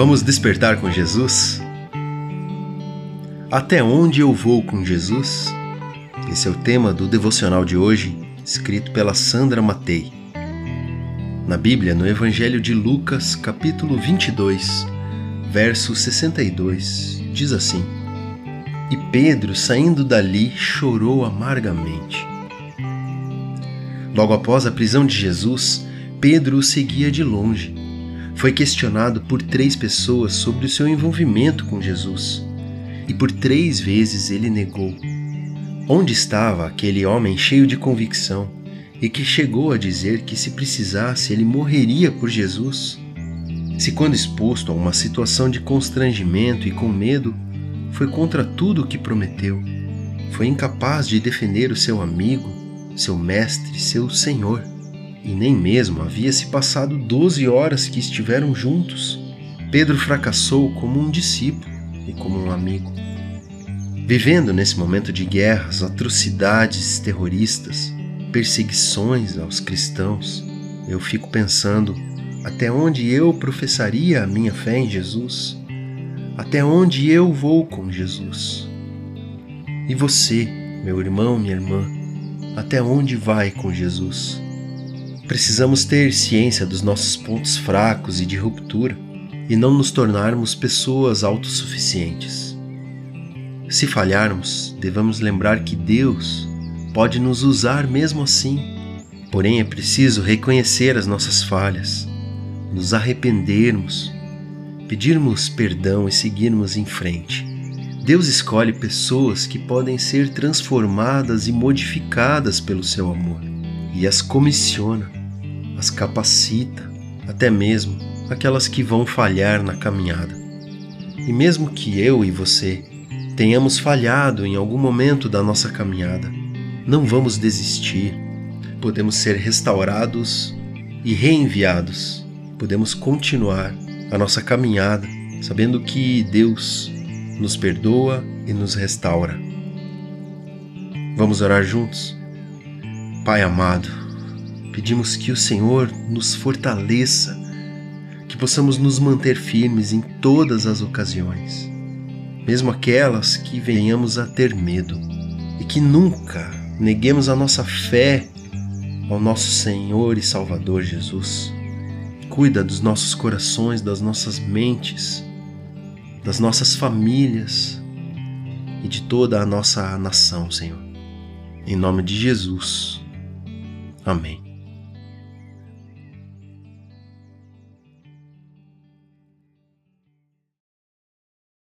Vamos despertar com Jesus? Até onde eu vou com Jesus? Esse é o tema do devocional de hoje, escrito pela Sandra Matei. Na Bíblia, no Evangelho de Lucas, capítulo 22, verso 62, diz assim: E Pedro, saindo dali, chorou amargamente. Logo após a prisão de Jesus, Pedro o seguia de longe. Foi questionado por três pessoas sobre o seu envolvimento com Jesus. E por três vezes ele negou. Onde estava aquele homem cheio de convicção e que chegou a dizer que, se precisasse, ele morreria por Jesus? Se, quando exposto a uma situação de constrangimento e com medo, foi contra tudo o que prometeu, foi incapaz de defender o seu amigo, seu mestre, seu senhor, e nem mesmo havia se passado doze horas que estiveram juntos. Pedro fracassou como um discípulo e como um amigo. Vivendo nesse momento de guerras, atrocidades terroristas, perseguições aos cristãos, eu fico pensando até onde eu professaria a minha fé em Jesus? Até onde eu vou com Jesus? E você, meu irmão, minha irmã, até onde vai com Jesus? Precisamos ter ciência dos nossos pontos fracos e de ruptura e não nos tornarmos pessoas autossuficientes. Se falharmos, devemos lembrar que Deus pode nos usar mesmo assim. Porém, é preciso reconhecer as nossas falhas, nos arrependermos, pedirmos perdão e seguirmos em frente. Deus escolhe pessoas que podem ser transformadas e modificadas pelo seu amor e as comissiona, as capacita, até mesmo aquelas que vão falhar na caminhada. E mesmo que eu e você tenhamos falhado em algum momento da nossa caminhada, não vamos desistir. Podemos ser restaurados e reenviados. Podemos continuar a nossa caminhada sabendo que Deus nos perdoa e nos restaura. Vamos orar juntos? Pai amado, pedimos que o Senhor nos fortaleça, que possamos nos manter firmes em todas as ocasiões, mesmo aquelas que venhamos a ter medo, e que nunca neguemos a nossa fé ao nosso Senhor e Salvador Jesus. Cuida dos nossos corações, das nossas mentes das nossas famílias e de toda a nossa nação, Senhor. Em nome de Jesus. Amém.